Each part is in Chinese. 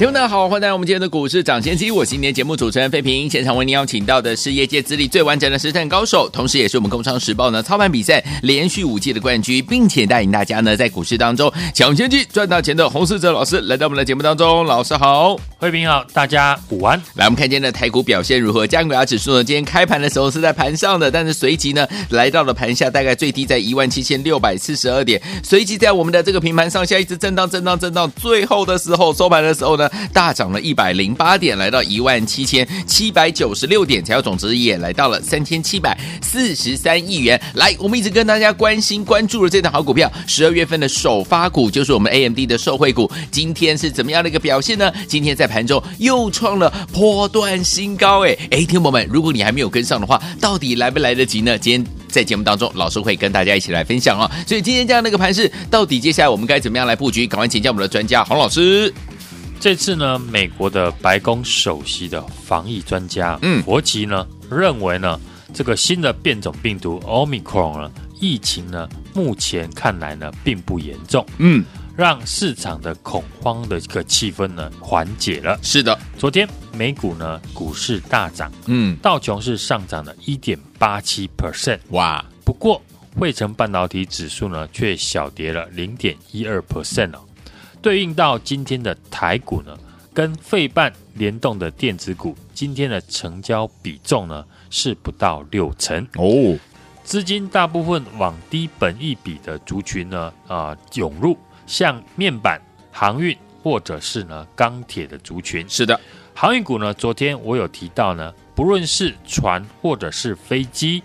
听众大家好，欢迎来到我们今天的股市涨先机。我是今天节目主持人费平，现场为您邀请到的是业界资历最完整的实战高手，同时也是我们工商时报呢操盘比赛连续五届的冠军，并且带领大家呢在股市当中抢先机赚到钱的洪世哲老师来到我们的节目当中。老师好，费平好，大家午安。来，我们看今天的台股表现如何？加权指数呢，今天开盘的时候是在盘上的，但是随即呢来到了盘下，大概最低在一万七千六百四十二点，随即在我们的这个平盘上下一直震荡震荡震荡，最后的时候收盘的时候呢。大涨了一百零八点，来到一万七千七百九十六点，成交总值也来到了三千七百四十三亿元。来，我们一直跟大家关心关注的这档好股票，十二月份的首发股就是我们 AMD 的受惠股，今天是怎么样的一个表现呢？今天在盘中又创了波段新高，哎哎，听友们，如果你还没有跟上的话，到底来不来得及呢？今天在节目当中，老师会跟大家一起来分享哦。所以今天这样的一个盘势，到底接下来我们该怎么样来布局？赶快请教我们的专家洪老师。这次呢，美国的白宫首席的防疫专家，嗯，佛奇呢认为呢，这个新的变种病毒 Omicron 呢，疫情呢，目前看来呢，并不严重，嗯，让市场的恐慌的一个气氛呢缓解了。是的，昨天美股呢股市大涨，嗯，道琼是上涨了一点八七 percent，哇，不过费城半导体指数呢却小跌了零点一二 percent 哦。对应到今天的台股呢，跟费半联动的电子股，今天的成交比重呢是不到六成哦。资金大部分往低本益比的族群呢啊涌入，像面板、航运或者是呢钢铁的族群。是的，航运股呢，昨天我有提到呢，不论是船或者是飞机，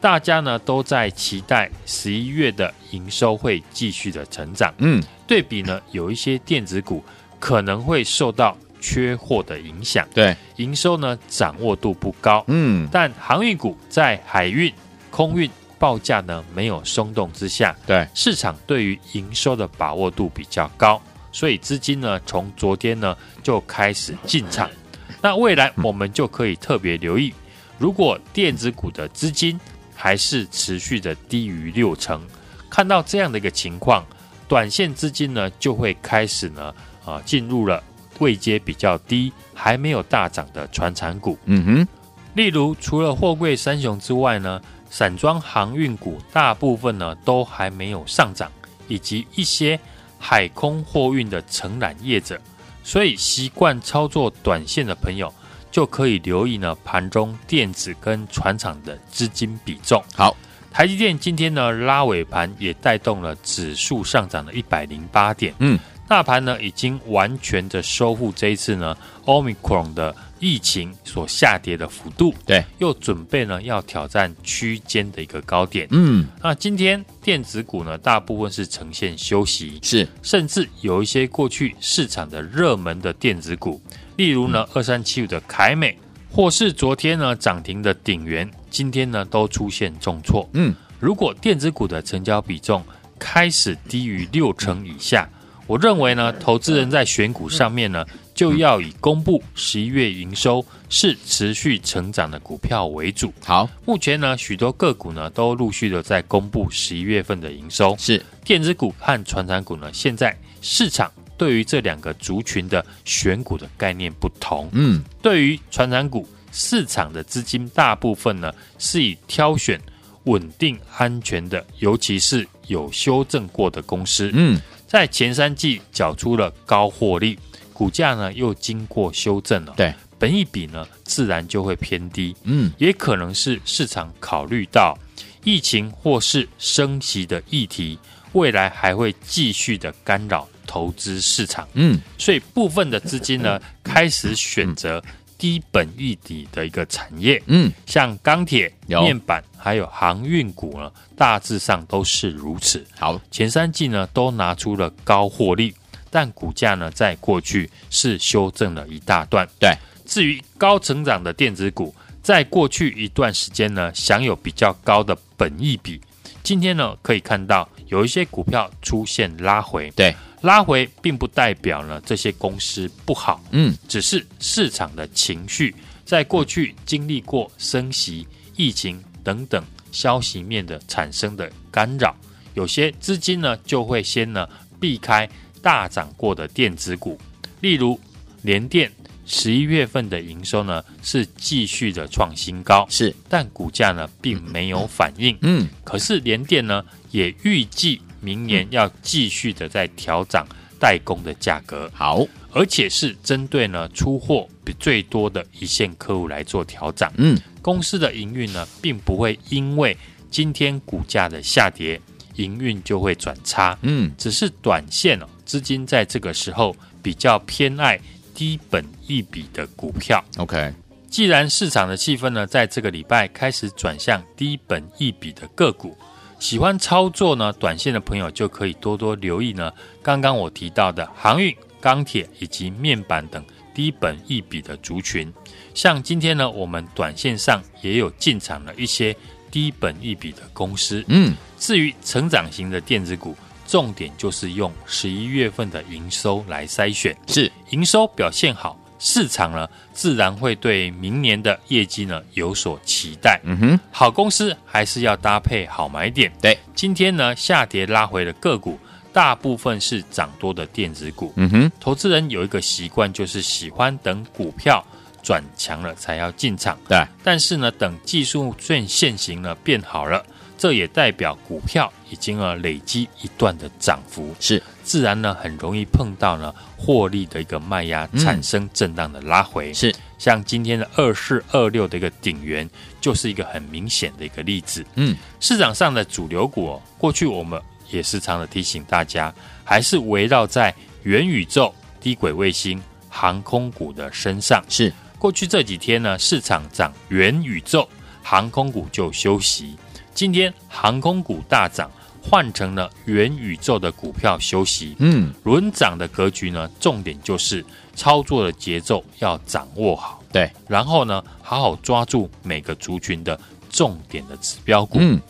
大家呢都在期待十一月的营收会继续的成长。嗯。对比呢，有一些电子股可能会受到缺货的影响，对。营收呢掌握度不高，嗯，但航运股在海运、空运报价呢没有松动之下，对。市场对于营收的把握度比较高，所以资金呢从昨天呢就开始进场，那未来我们就可以特别留意，如果电子股的资金还是持续的低于六成，看到这样的一个情况。短线资金呢，就会开始呢，啊，进入了位阶比较低、还没有大涨的船产股。嗯哼，例如除了货柜三雄之外呢，散装航运股大部分呢都还没有上涨，以及一些海空货运的承揽业者。所以习惯操作短线的朋友，就可以留意呢盘中电子跟船厂的资金比重。好。台积电今天呢拉尾盘，也带动了指数上涨了一百零八点。嗯，大盘呢已经完全的收复这一次呢 Omicron 的疫情所下跌的幅度。对，又准备呢要挑战区间的一个高点。嗯，那今天电子股呢大部分是呈现休息，是，甚至有一些过去市场的热门的电子股，例如呢二三七五的凯美。或是昨天呢涨停的鼎元，今天呢都出现重挫。嗯，如果电子股的成交比重开始低于六成以下，我认为呢，投资人在选股上面呢，就要以公布十一月营收是持续成长的股票为主。好，目前呢，许多个股呢都陆续的在公布十一月份的营收。是电子股和传产股呢，现在市场。对于这两个族群的选股的概念不同，嗯，对于传产股市场的资金大部分呢是以挑选稳定安全的，尤其是有修正过的公司，嗯，在前三季缴出了高获利，股价呢又经过修正了，对，本益比呢自然就会偏低，嗯，也可能是市场考虑到疫情或是升息的议题，未来还会继续的干扰。投资市场，嗯，所以部分的资金呢，开始选择低本益比的一个产业，嗯，像钢铁、面板还有航运股呢，大致上都是如此。好，前三季呢都拿出了高获利，但股价呢在过去是修正了一大段。对，至于高成长的电子股，在过去一段时间呢，享有比较高的本益比。今天呢，可以看到有一些股票出现拉回，对，拉回并不代表呢这些公司不好，嗯，只是市场的情绪在过去经历过升息、疫情等等消息面的产生的干扰，有些资金呢就会先呢避开大涨过的电子股，例如联电。十一月份的营收呢是继续的创新高，是，但股价呢并没有反应。嗯，可是联电呢也预计明年要继续的在调涨代工的价格。好，而且是针对呢出货比最多的一线客户来做调涨。嗯，公司的营运呢并不会因为今天股价的下跌，营运就会转差。嗯，只是短线哦，资金在这个时候比较偏爱。低本一笔的股票，OK。既然市场的气氛呢，在这个礼拜开始转向低本一笔的个股，喜欢操作呢短线的朋友就可以多多留意呢。刚刚我提到的航运、钢铁以及面板等低本一笔的族群，像今天呢，我们短线上也有进场了一些低本一笔的公司。嗯，至于成长型的电子股。重点就是用十一月份的营收来筛选，是营收表现好，市场呢自然会对明年的业绩呢有所期待。嗯哼，好公司还是要搭配好买点。对，今天呢下跌拉回的个股，大部分是涨多的电子股。嗯哼，投资人有一个习惯，就是喜欢等股票转强了才要进场。对，但是呢，等技术线线型呢变好了。这也代表股票已经呃累积一段的涨幅，是自然呢很容易碰到呢获利的一个卖压，产生震荡的拉回。是像今天的二四二六的一个顶元，就是一个很明显的一个例子。嗯，市场上的主流股哦，过去我们也时常的提醒大家，还是围绕在元宇宙、低轨卫星、航空股的身上。是过去这几天呢，市场涨元宇宙，航空股就休息。今天航空股大涨，换成了元宇宙的股票休息。嗯，轮涨的格局呢，重点就是操作的节奏要掌握好。对，然后呢，好好抓住每个族群的重点的指标股。嗯，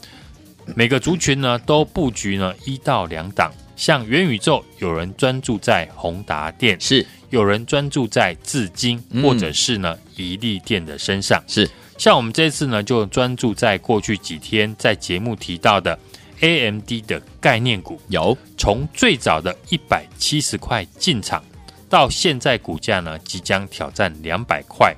每个族群呢都布局呢一到两档。像元宇宙，有人专注在宏达电，是有人专注在智晶，或者是呢一利电的身上。是。像我们这次呢，就专注在过去几天在节目提到的 AMD 的概念股，有从最早的一百七十块进场，到现在股价呢即将挑战两百块，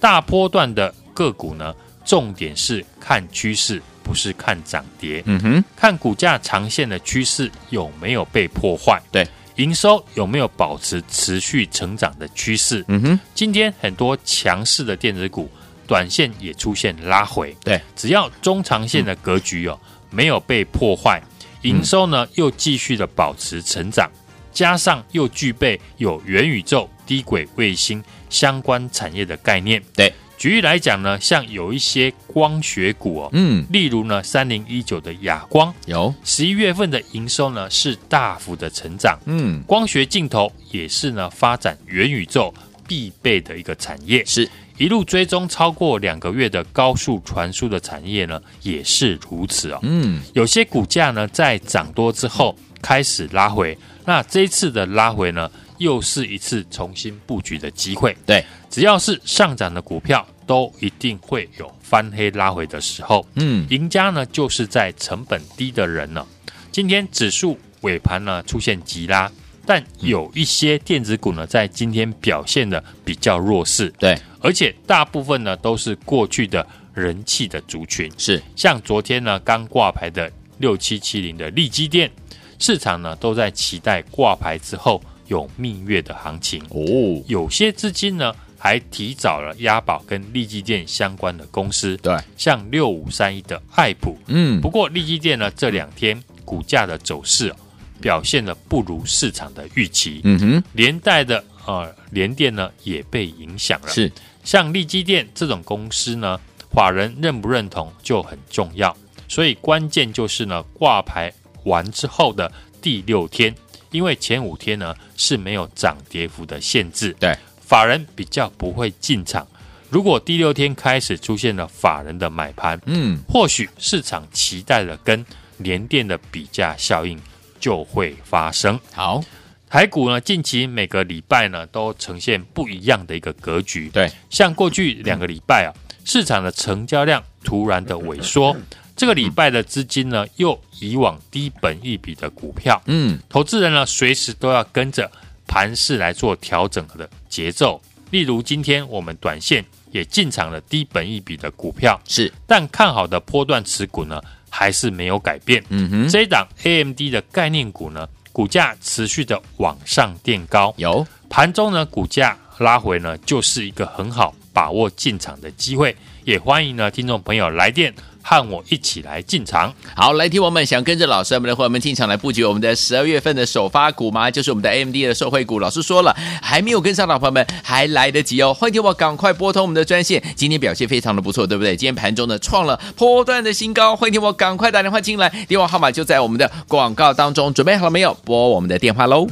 大波段的个股呢，重点是看趋势，不是看涨跌。嗯哼，看股价长线的趋势有没有被破坏，对，营收有没有保持持续成长的趋势。嗯哼，今天很多强势的电子股。短线也出现拉回，对，只要中长线的格局哦、嗯、没有被破坏，营收呢又继续的保持成长，加上又具备有元宇宙、低轨卫星相关产业的概念，对，举例来讲呢，像有一些光学股哦，嗯，例如呢三零一九的亚光，有。十一月份的营收呢是大幅的成长，嗯，光学镜头也是呢发展元宇宙必备的一个产业，是。一路追踪超过两个月的高速传输的产业呢，也是如此哦。嗯，有些股价呢在涨多之后开始拉回，那这一次的拉回呢，又是一次重新布局的机会。对，只要是上涨的股票，都一定会有翻黑拉回的时候。嗯，赢家呢就是在成本低的人呢。今天指数尾盘呢出现急拉，但有一些电子股呢在今天表现的比较弱势。对。而且大部分呢都是过去的人气的族群，是像昨天呢刚挂牌的六七七零的利基电，市场呢都在期待挂牌之后有蜜月的行情哦。有些资金呢还提早了押宝跟利基电相关的公司，对，像六五三一的爱普，嗯，不过利基电呢这两天股价的走势表现的不如市场的预期，嗯哼，连带的呃联电呢也被影响了，是。像利基电这种公司呢，法人认不认同就很重要，所以关键就是呢，挂牌完之后的第六天，因为前五天呢是没有涨跌幅的限制，对，法人比较不会进场。如果第六天开始出现了法人的买盘，嗯，或许市场期待的跟联电的比价效应就会发生。好，台股呢，近期每个礼拜呢都呈现不一样的一个格局。对，像过去两个礼拜啊，市场的成交量突然的萎缩，这个礼拜的资金呢又以往低本一笔的股票。嗯，投资人呢随时都要跟着盘势来做调整的节奏。例如今天我们短线也进场了低本一笔的股票，是，但看好的波段持股呢还是没有改变。嗯哼，这一档 AMD 的概念股呢，股价持续的往上垫高，有盘中呢股价拉回呢，就是一个很好把握进场的机会。也欢迎呢听众朋友来电。和我一起来进场。好，来听我们想跟着老师我们的伙伴们进场来布局我们的十二月份的首发股吗？就是我们的 AMD 的受惠股。老师说了，还没有跟上的朋友们还来得及哦。欢迎听我赶快拨通我们的专线。今天表现非常的不错，对不对？今天盘中呢创了波段的新高。欢迎听我赶快打电话进来，电话号码就在我们的广告当中。准备好了没有？拨我们的电话喽。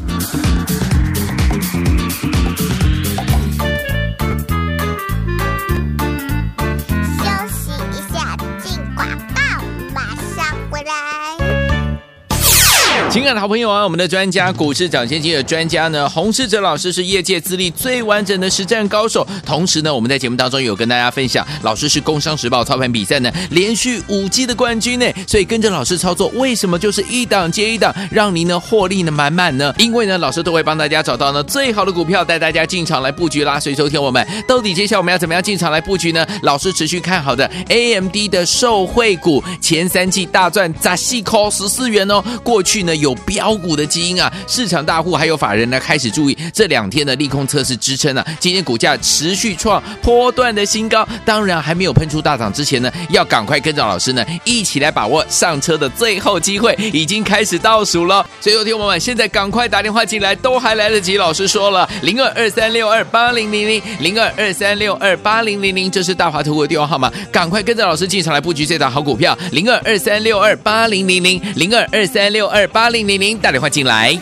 亲爱的好朋友啊，我们的专家股市涨先机的专家呢，洪世哲老师是业界资历最完整的实战高手。同时呢，我们在节目当中有跟大家分享，老师是工商时报操盘比赛呢连续五季的冠军呢。所以跟着老师操作，为什么就是一档接一档，让您呢获利呢满满呢？因为呢，老师都会帮大家找到呢最好的股票，带大家进场来布局啦。所以收听我们，到底接下来我们要怎么样进场来布局呢？老师持续看好的 AMD 的受惠股，前三季大赚砸细扣十四元哦。过去呢。有飙股的基因啊，市场大户还有法人呢，开始注意这两天的利空测试支撑啊，今天股价持续创波段的新高，当然还没有喷出大涨之前呢，要赶快跟着老师呢一起来把握上车的最后机会，已经开始倒数了。所以，有听我们现在赶快打电话进来，都还来得及。老师说了，零二二三六二八零零零零二二三六二八零零零，这是大华图的电话号码，赶快跟着老师进场来布局这档好股票，零二二三六二八零零零零二二三六二八。零零零打电话进来。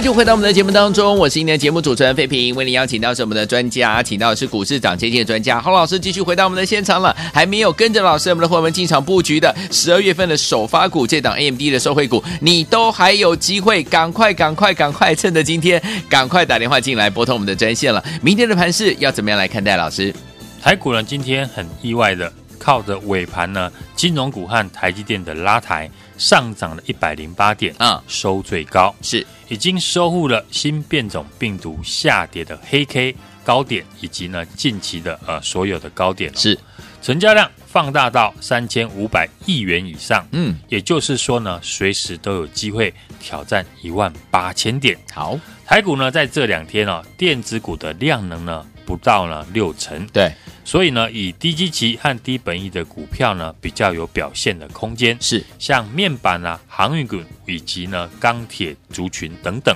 就回到我们的节目当中，我是今天的节目主持人费平，为您邀请到是我们的专家，请到的是股市涨跌的专家洪老师，继续回到我们的现场了。还没有跟着老师我们的伙伴进场布局的十二月份的首发股，这档 AMD 的受惠股，你都还有机会，赶快赶快赶快，趁着今天赶快打电话进来拨通我们的专线了。明天的盘势要怎么样来看待？老师，台股呢今天很意外的靠着尾盘呢，金融股和台积电的拉抬。上涨了一百零八点啊，收最高。是。已经收复了新变种病毒下跌的黑 K 高点，以及呢近期的呃所有的高点。是。成交量放大到三千五百亿元以上，嗯，也就是说呢，随时都有机会挑战一万八千点。好，台股呢在这两天哦，电子股的量能呢不到呢六成，对，所以呢以低基期和低本益的股票呢比较有表现的空间，是。像面板啊、航运股以及呢钢铁族群等等。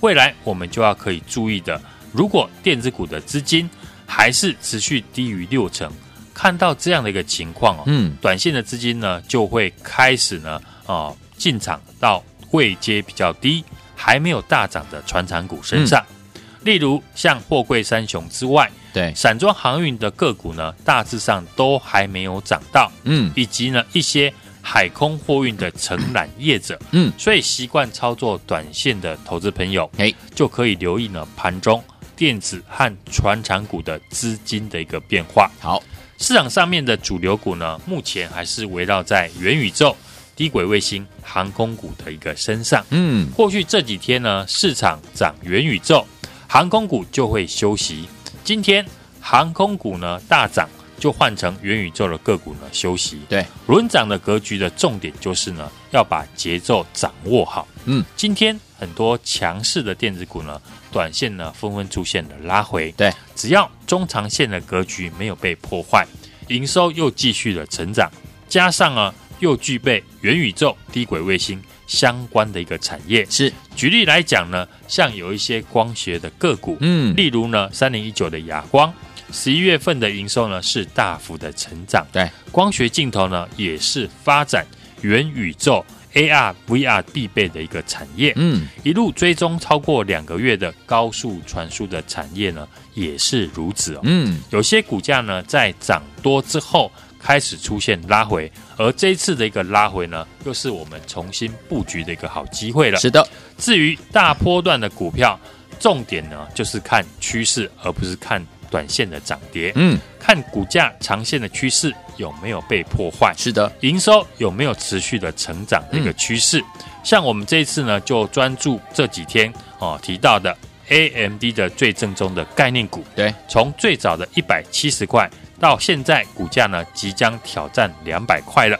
未来我们就要可以注意的，如果电子股的资金还是持续低于六成。看到这样的一个情况哦，嗯，短线的资金呢就会开始呢，哦，进场到位阶比较低、还没有大涨的传产股身上，嗯、例如像货柜三雄之外，对，散装航运的个股呢，大致上都还没有涨到，嗯，以及呢一些海空货运的承揽业者，嗯，所以习惯操作短线的投资朋友，哎，就可以留意呢盘中电子和船产股的资金的一个变化，好。市场上面的主流股呢，目前还是围绕在元宇宙、低轨卫星、航空股的一个身上。嗯，过去这几天呢，市场涨元宇宙，航空股就会休息。今天航空股呢大涨，就换成元宇宙的个股呢休息。对，轮涨的格局的重点就是呢，要把节奏掌握好。嗯，今天很多强势的电子股呢。短线呢，纷纷出现了拉回。对，只要中长线的格局没有被破坏，营收又继续的成长，加上啊，又具备元宇宙、低轨卫星相关的一个产业。是，举例来讲呢，像有一些光学的个股，嗯，例如呢，三零一九的亚光，十一月份的营收呢是大幅的成长。对，光学镜头呢也是发展元宇宙。AR、VR 必备的一个产业，嗯，一路追踪超过两个月的高速传输的产业呢，也是如此哦。嗯，有些股价呢在涨多之后开始出现拉回，而这一次的一个拉回呢，又是我们重新布局的一个好机会了。是的，至于大波段的股票，重点呢就是看趋势，而不是看短线的涨跌。嗯，看股价长线的趋势。有没有被破坏？是的，营收有没有持续的成长的一个趋势？嗯、像我们这一次呢，就专注这几天哦提到的 AMD 的最正宗的概念股。对，从最早的一百七十块到现在股价呢即将挑战两百块了。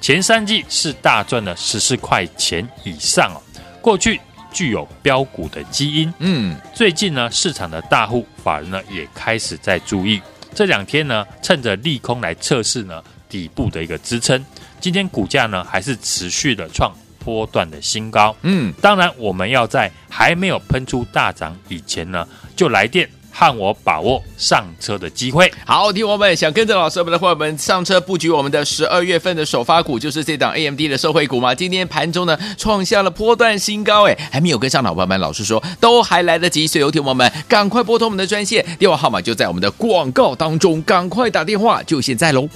前三季是大赚了十四块钱以上哦。过去具有标股的基因，嗯，最近呢市场的大户法人呢也开始在注意。这两天呢，趁着利空来测试呢底部的一个支撑，今天股价呢还是持续的创波段的新高。嗯，当然我们要在还没有喷出大涨以前呢，就来电。和我把握上车的机会。好，听我们想跟着老师我们的伙伴们上车布局我们的十二月份的首发股，就是这档 AMD 的受惠股嘛。今天盘中呢创下了波段新高，哎，还没有跟上的伙伴们，老师说都还来得及。所以有听我们赶快拨通我们的专线，电话号码就在我们的广告当中，赶快打电话，就现在喽。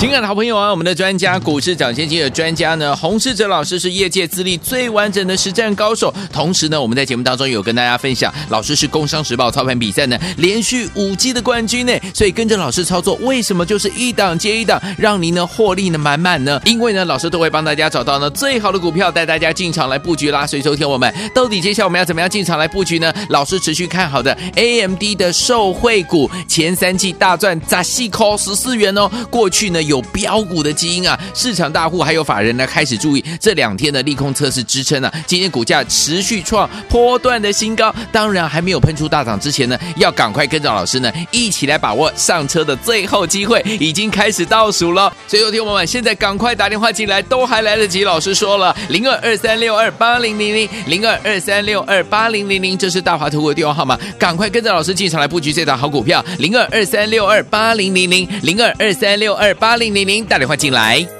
情感的好朋友啊，我们的专家股市涨先机的专家呢，洪世哲老师是业界资历最完整的实战高手。同时呢，我们在节目当中有跟大家分享，老师是工商时报操盘比赛呢连续五季的冠军呢。所以跟着老师操作，为什么就是一档接一档，让您呢获利呢满满呢？因为呢，老师都会帮大家找到呢最好的股票，带大家进场来布局啦。所以收听我们，到底接下来我们要怎么样进场来布局呢？老师持续看好的 AMD 的受惠股，前三季大赚砸细扣十四元哦。过去呢。有标股的基因啊，市场大户还有法人呢开始注意这两天的利空测试支撑啊，今天股价持续创波段的新高，当然还没有喷出大涨之前呢，要赶快跟着老师呢一起来把握上车的最后机会，已经开始倒数了。所以有听我们现在赶快打电话进来，都还来得及。老师说了，零二二三六二八零零零零二二三六二八零零零，这是大华投顾的电话号码，赶快跟着老师进场来布局这档好股票，零二二三六二八零零零零二二三六二八。零零零打电话进来。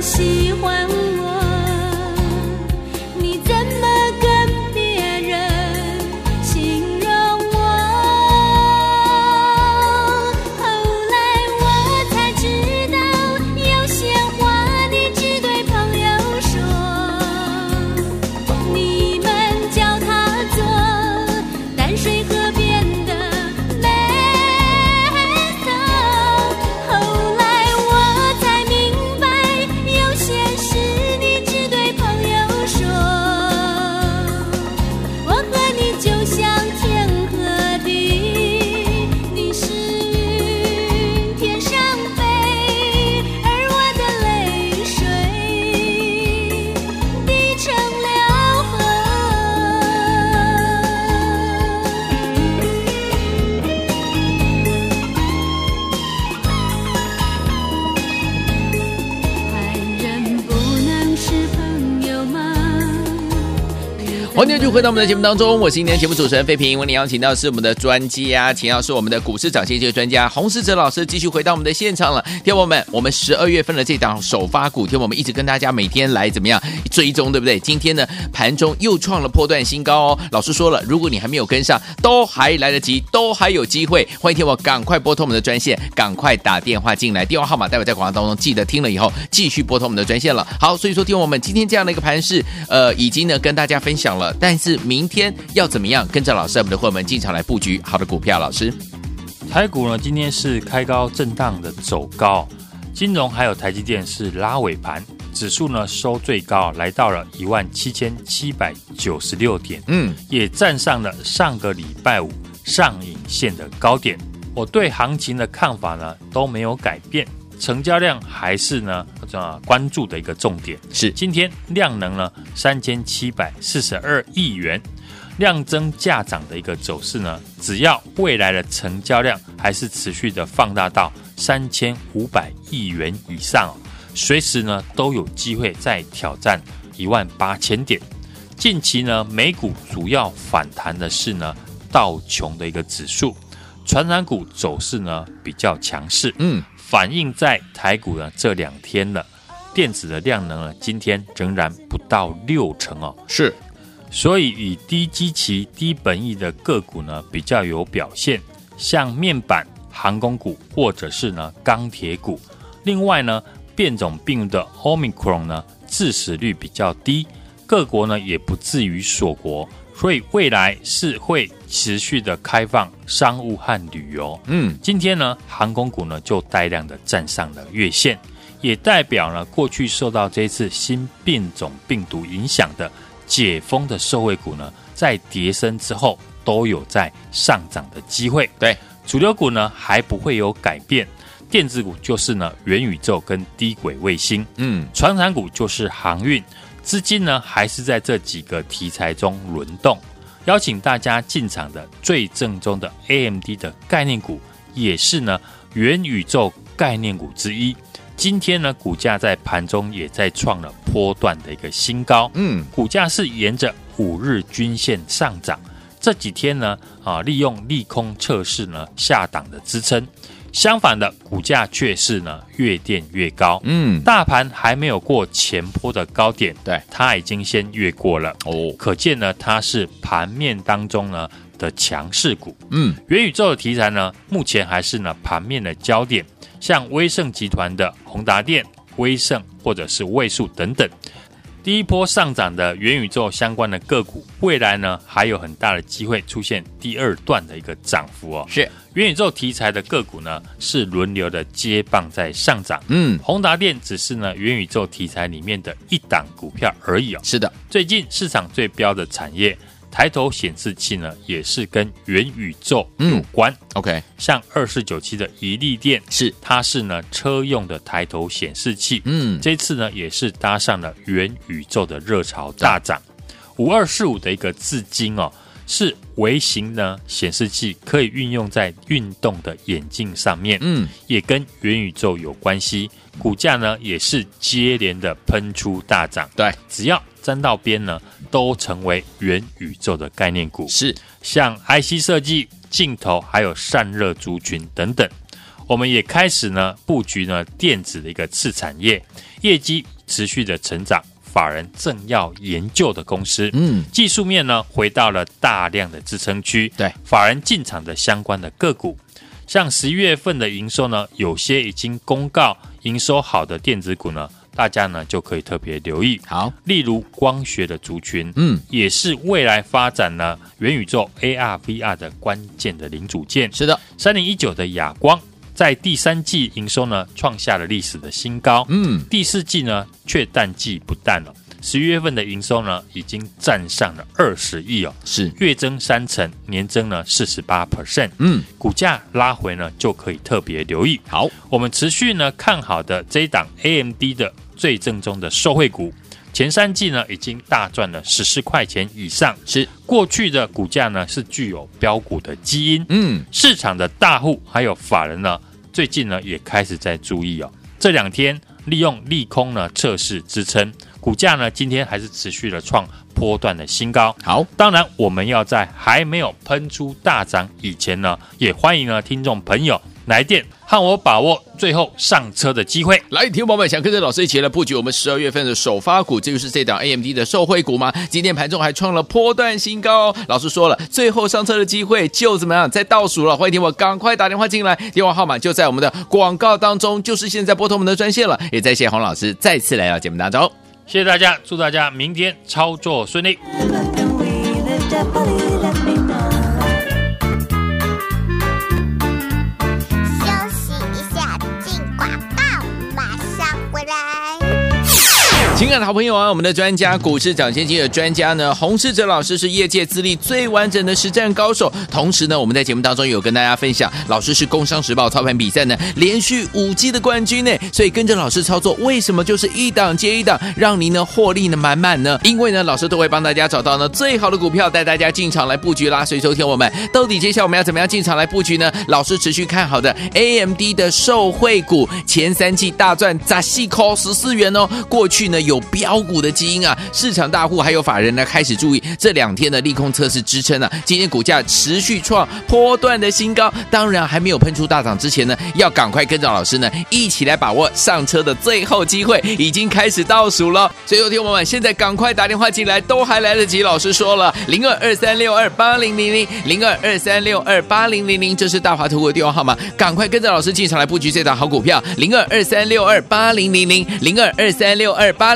喜欢我欢迎继续回到我们的节目当中，我是今天节目主持人费平。为你邀请到是我们的专家，请到是我们的股市涨先机专家洪世哲老师，继续回到我们的现场了。听友们，我们十二月份的这档首发股，听我们一直跟大家每天来怎么样追踪，对不对？今天呢，盘中又创了破段新高哦。老师说了，如果你还没有跟上，都还来得及，都还有机会。欢迎听我赶快拨通我们的专线，赶快打电话进来，电话号码待会在广告当中记得听了以后继续拨通我们的专线了。好，所以说听我们今天这样的一个盘势，呃，已经呢跟大家分享了。但是明天要怎么样跟着老师我们的伙伴们进场来布局好的股票？老师，台股呢今天是开高震荡的走高，金融还有台积电是拉尾盘，指数呢收最高来到了一万七千七百九十六点，嗯，也站上了上个礼拜五上影线的高点。我对行情的看法呢都没有改变。成交量还是呢，啊，关注的一个重点是今天量能呢三千七百四十二亿元，量增价涨的一个走势呢，只要未来的成交量还是持续的放大到三千五百亿元以上，随时呢都有机会再挑战一万八千点。近期呢，美股主要反弹的是呢道琼的一个指数，传染股走势呢比较强势，嗯。反映在台股呢这两天了，电子的量能呢今天仍然不到六成哦，是，所以以低基期、低本益的个股呢比较有表现，像面板、航空股或者是呢钢铁股。另外呢，变种病的 Omicron 呢致死率比较低，各国呢也不至于锁国。所以未来是会持续的开放商务和旅游。嗯，今天呢，航空股呢就大量的站上了月线，也代表了过去受到这次新变种病毒影响的解封的受惠股呢，在跌升之后都有在上涨的机会。对，主流股呢还不会有改变，电子股就是呢元宇宙跟低轨卫星。嗯，船产股就是航运。资金呢，还是在这几个题材中轮动。邀请大家进场的最正宗的 AMD 的概念股，也是呢元宇宙概念股之一。今天呢，股价在盘中也在创了波段的一个新高。嗯，股价是沿着五日均线上涨。这几天呢，啊，利用利空测试呢下档的支撑。相反的，股价却是呢越垫越高。嗯，大盘还没有过前坡的高点，对，它已经先越过了。哦，可见呢，它是盘面当中呢的强势股。嗯，元宇宙的题材呢，目前还是呢盘面的焦点，像威盛集团的宏达电、威盛或者是位数等等。第一波上涨的元宇宙相关的个股，未来呢还有很大的机会出现第二段的一个涨幅哦。是元宇宙题材的个股呢，是轮流的接棒在上涨。嗯，宏达电只是呢元宇宙题材里面的一档股票而已哦。是的，最近市场最标的产业。抬头显示器呢，也是跟元宇宙有关。嗯、OK，像二四九七的一利电是，它是呢车用的抬头显示器。嗯，这次呢也是搭上了元宇宙的热潮大涨。五二四五的一个至今哦，是微型呢显示器，可以运用在运动的眼镜上面。嗯，也跟元宇宙有关系。股价呢也是接连的喷出大涨。对，只要。沾到边呢，都成为元宇宙的概念股，是。像 IC 设计、镜头，还有散热族群等等。我们也开始呢布局呢电子的一个次产业，业绩持续的成长，法人正要研究的公司，嗯，技术面呢回到了大量的支撑区，对，法人进场的相关的个股，像十一月份的营收呢，有些已经公告营收好的电子股呢。大家呢就可以特别留意，好，例如光学的族群，嗯，也是未来发展呢元宇宙 AR VR 的关键的零组件。是的，三零一九的亚光在第三季营收呢创下了历史的新高，嗯，第四季呢却淡季不淡了。十一月份的营收呢，已经站上了二十亿哦，是。月增三成，年增呢四十八 percent，嗯，股价拉回呢就可以特别留意。好，我们持续呢看好的这一档 AMD 的最正宗的受惠股，前三季呢已经大赚了十四块钱以上，是。过去的股价呢是具有标股的基因，嗯，市场的大户还有法人呢，最近呢也开始在注意哦，这两天利用利空呢测试支撑。股价呢，今天还是持续的创波段的新高。好，当然我们要在还没有喷出大涨以前呢，也欢迎呢听众朋友来电和我把握最后上车的机会。来，听众朋友们想跟着老师一起来布局我们十二月份的首发股，这就是这档 AMD 的受惠股吗？今天盘中还创了波段新高哦。老师说了，最后上车的机会就怎么样，在倒数了。欢迎听我赶快打电话进来，电话号码就在我们的广告当中，就是现在拨通我们的专线了。也再谢谢洪老师再次来到节目当中，谢谢大家，祝大家明天操作顺利。情感的好朋友啊，我们的专家股市涨先机的专家呢，洪世哲老师是业界资历最完整的实战高手。同时呢，我们在节目当中有跟大家分享，老师是工商时报操盘比赛呢连续五季的冠军呢。所以跟着老师操作，为什么就是一档接一档，让您呢获利呢满满呢？因为呢，老师都会帮大家找到呢最好的股票，带大家进场来布局啦。所以收听我们，到底接下来我们要怎么样进场来布局呢？老师持续看好的 AMD 的受惠股，前三季大赚砸细扣十四元哦。过去呢。有飙股的基因啊，市场大户还有法人呢开始注意这两天的利空测试支撑啊，今天股价持续创波段的新高，当然还没有喷出大涨之前呢，要赶快跟着老师呢一起来把握上车的最后机会，已经开始倒数了。所以有听友们现在赶快打电话进来，都还来得及。老师说了，零二二三六二八零零零零二二三六二八零零零，这是大华投顾的电话号码，赶快跟着老师进场来布局这档好股票，零二二三六二八零零零零二二三六二八。